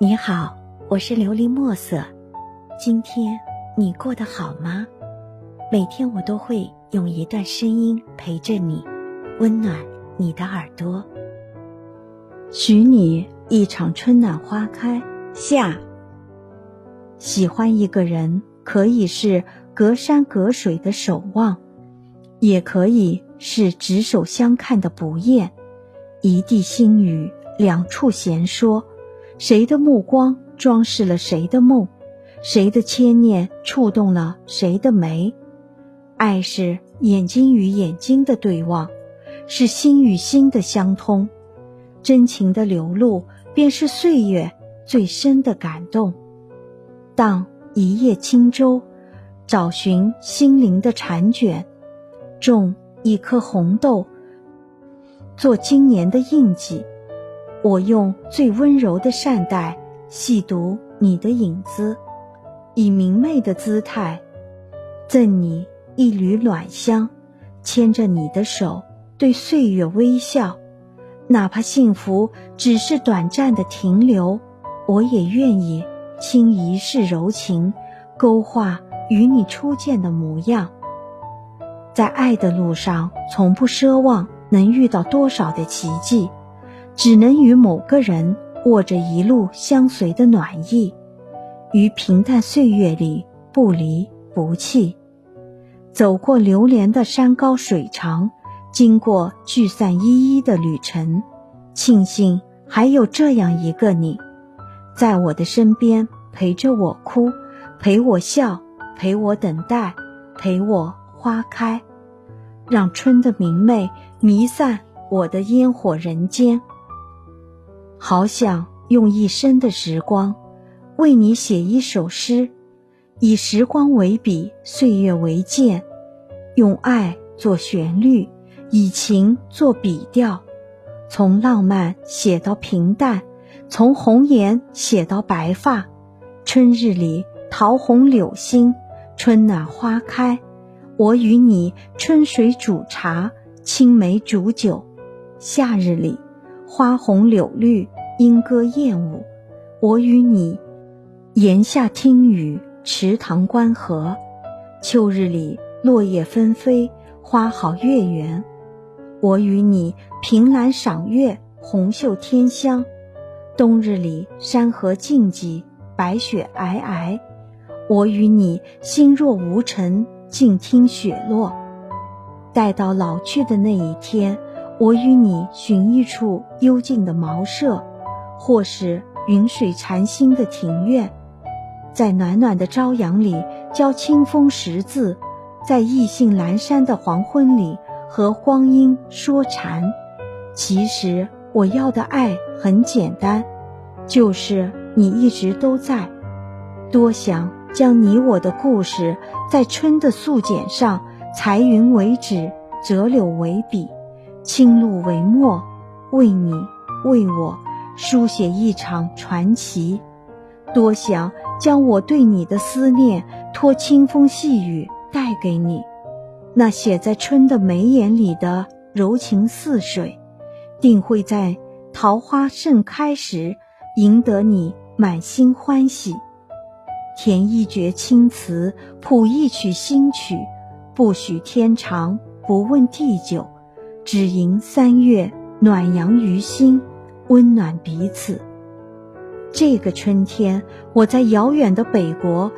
你好，我是琉璃墨色。今天你过得好吗？每天我都会用一段声音陪着你，温暖你的耳朵。许你一场春暖花开夏。喜欢一个人，可以是隔山隔水的守望，也可以是执手相看的不厌，一地心雨，两处闲说。谁的目光装饰了谁的梦，谁的牵念触动了谁的眉？爱是眼睛与眼睛的对望，是心与心的相通，真情的流露便是岁月最深的感动。荡一叶轻舟，找寻心灵的婵卷，种一颗红豆，做今年的印记。我用最温柔的善待细读你的影子，以明媚的姿态赠你一缕暖香，牵着你的手对岁月微笑，哪怕幸福只是短暂的停留，我也愿意倾一世柔情，勾画与你初见的模样。在爱的路上，从不奢望能遇到多少的奇迹。只能与某个人握着一路相随的暖意，于平淡岁月里不离不弃，走过流连的山高水长，经过聚散依依的旅程，庆幸还有这样一个你，在我的身边陪着我哭，陪我笑，陪我等待，陪我花开，让春的明媚弥散我的烟火人间。好想用一生的时光，为你写一首诗，以时光为笔，岁月为鉴，用爱做旋律，以情做笔调，从浪漫写到平淡，从红颜写到白发。春日里桃红柳新，春暖花开，我与你春水煮茶，青梅煮酒。夏日里。花红柳绿，莺歌燕舞，我与你檐下听雨，池塘观荷。秋日里落叶纷飞，花好月圆，我与你凭栏赏月，红袖添香。冬日里山河静寂，白雪皑皑，我与你心若无尘，静听雪落。待到老去的那一天。我与你寻一处幽静的茅舍，或是云水禅心的庭院，在暖暖的朝阳里教清风识字，在意兴阑珊的黄昏里和光阴说禅。其实我要的爱很简单，就是你一直都在。多想将你我的故事，在春的素笺上裁云为纸，折柳为笔。青露为墨，为你为我书写一场传奇。多想将我对你的思念托清风细雨带给你，那写在春的眉眼里的柔情似水，定会在桃花盛开时赢得你满心欢喜。填一阙青词，谱一曲新曲，不许天长，不问地久。只迎三月暖阳于心，温暖彼此。这个春天，我在遥远的北国，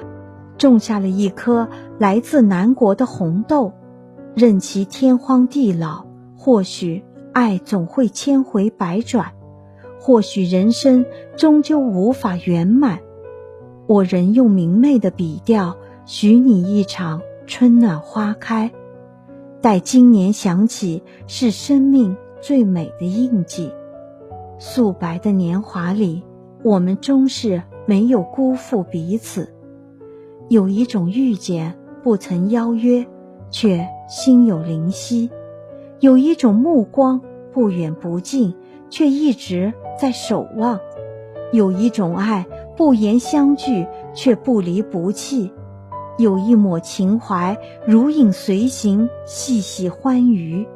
种下了一颗来自南国的红豆。任其天荒地老，或许爱总会千回百转，或许人生终究无法圆满。我仍用明媚的笔调，许你一场春暖花开。待今年想起，是生命最美的印记。素白的年华里，我们终是没有辜负彼此。有一种遇见，不曾邀约，却心有灵犀；有一种目光，不远不近，却一直在守望；有一种爱，不言相聚，却不离不弃。有一抹情怀，如影随形，细细欢愉。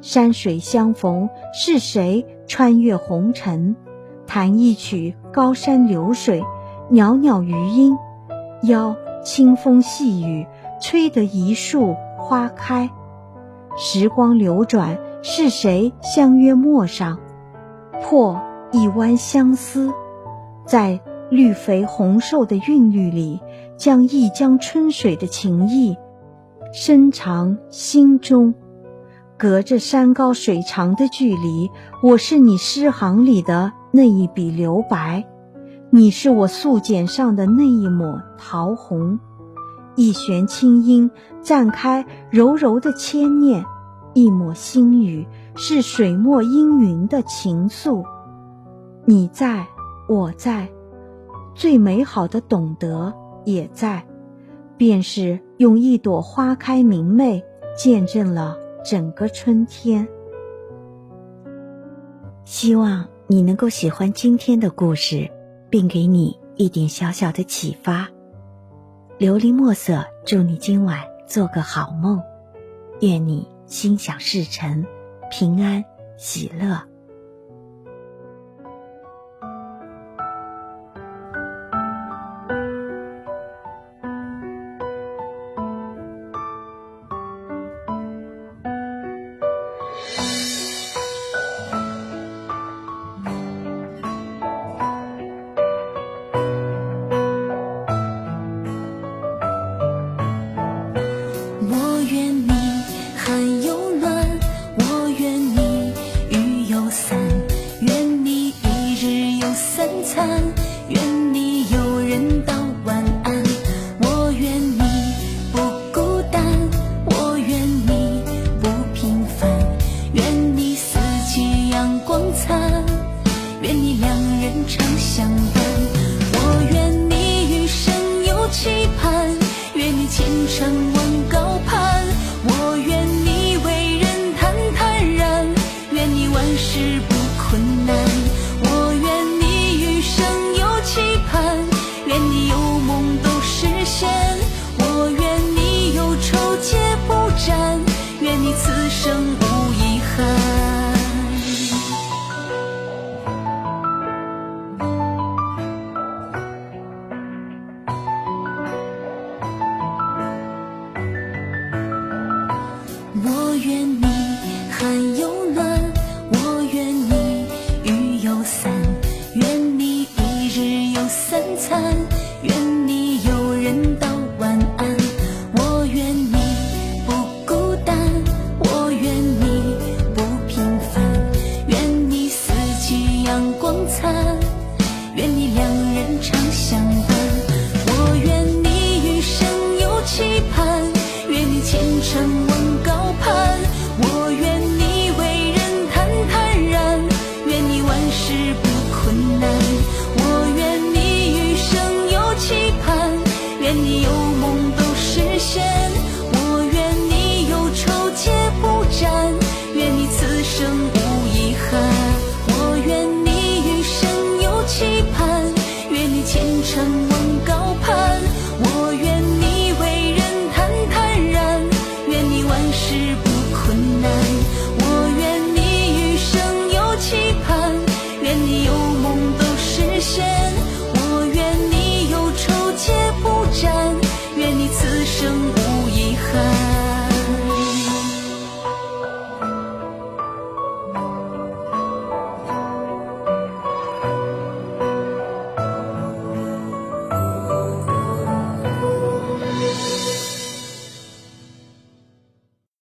山水相逢，是谁穿越红尘？弹一曲高山流水，袅袅余音；邀清风细雨，吹得一树花开。时光流转，是谁相约陌上？破一弯相思，在绿肥红瘦的韵律里，将一江春水的情意深藏心中。隔着山高水长的距离，我是你诗行里的那一笔留白，你是我素笺上的那一抹桃红。一弦清音绽开柔柔的牵念，一抹心语是水墨氤氲的情愫。你在，我在，最美好的懂得也在，便是用一朵花开明媚见证了。整个春天，希望你能够喜欢今天的故事，并给你一点小小的启发。琉璃墨色，祝你今晚做个好梦，愿你心想事成，平安喜乐。愿你两人常相伴。我愿你余生有期盼，愿你前程望高攀。我愿你为人坦坦然，愿你万事不困难。我愿你余生有期盼，愿你有。